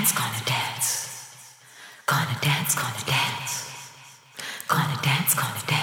dance, gonna dance. Gonna dance, gonna dance. Gonna dance, gonna dance.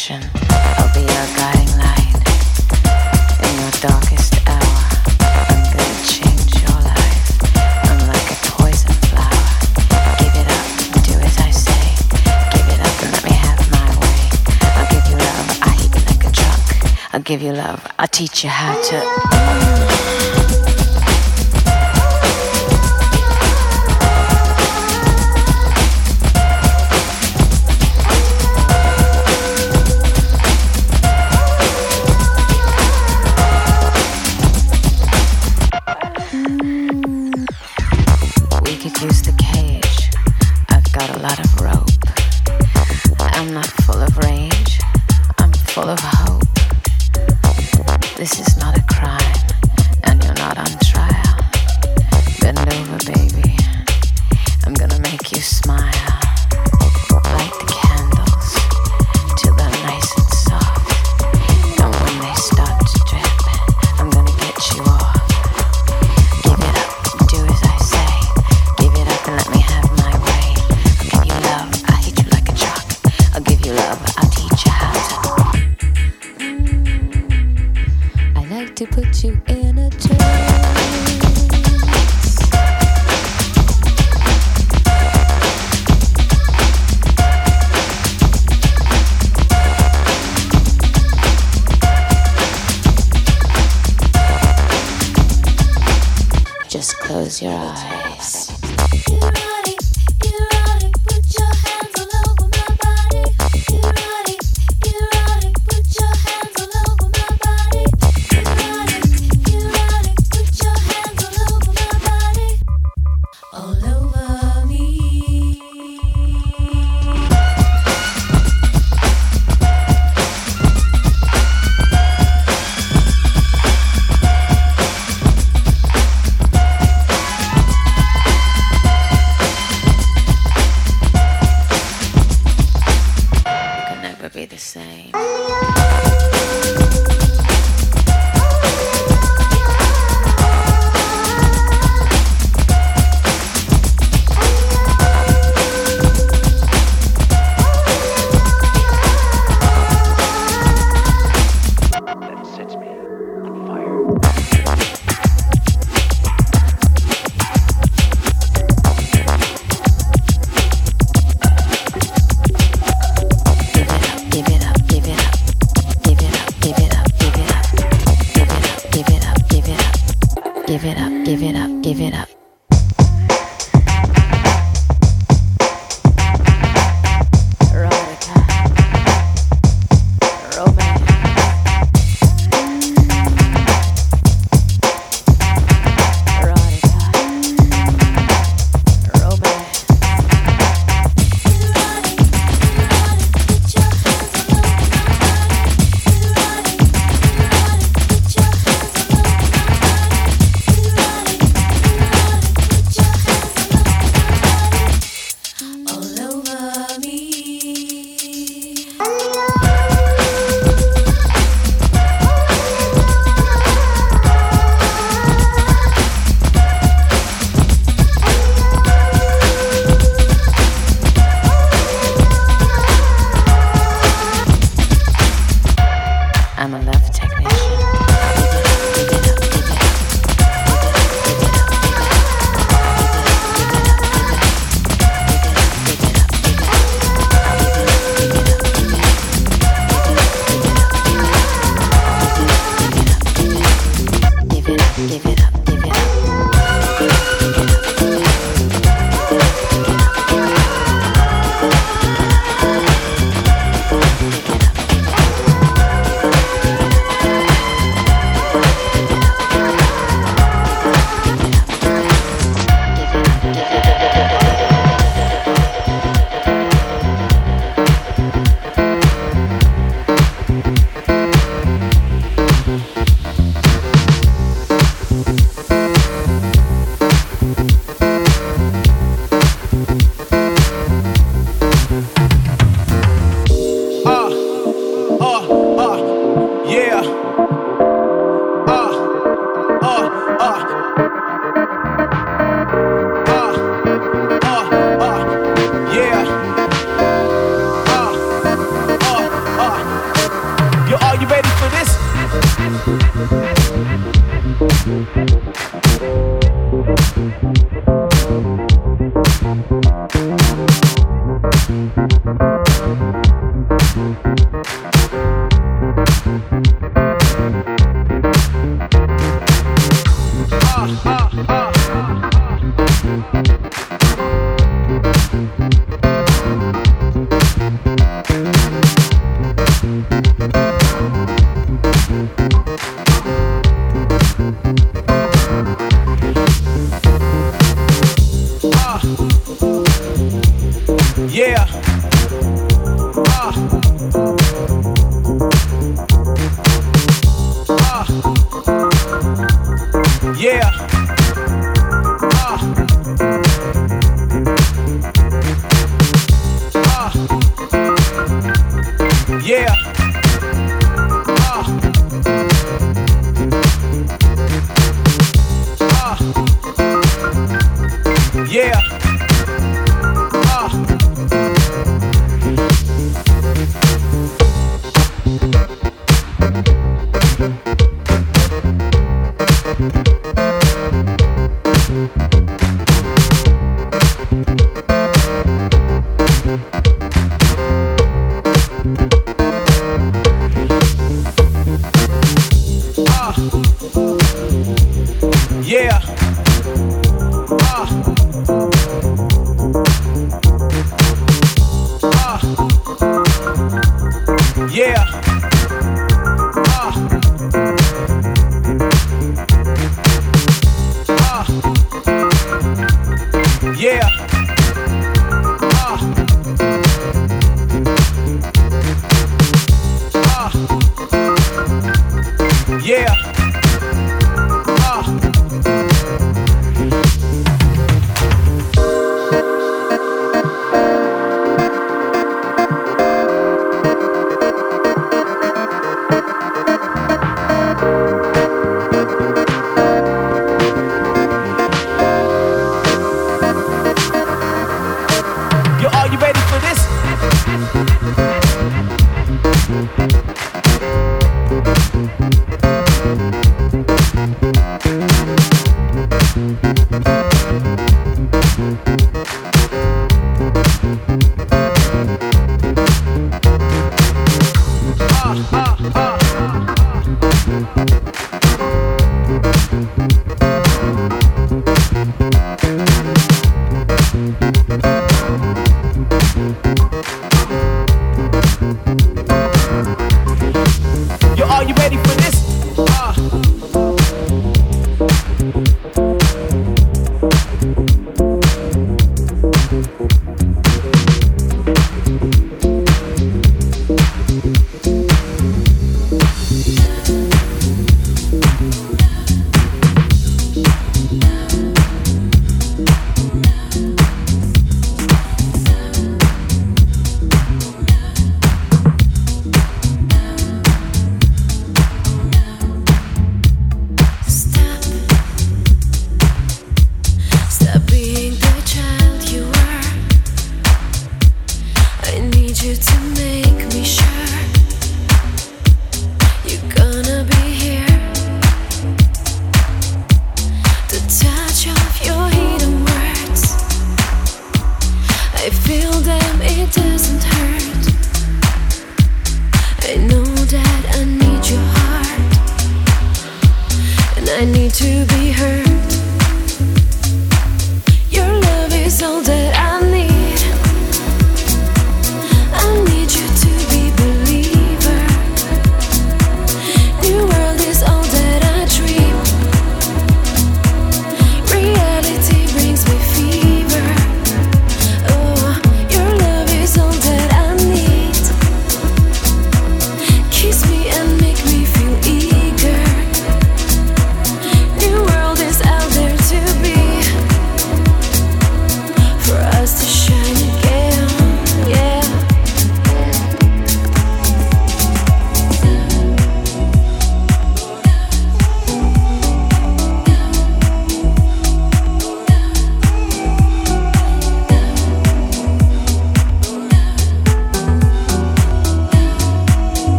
passion. I'll be your guiding light in your darkest hour. I'm gonna change your life. I'm like a poison flower. Give it up, do as I say. Give it up and let me have my way. I'll give you love, I hit like a truck. I'll give you love, I'll teach you how to.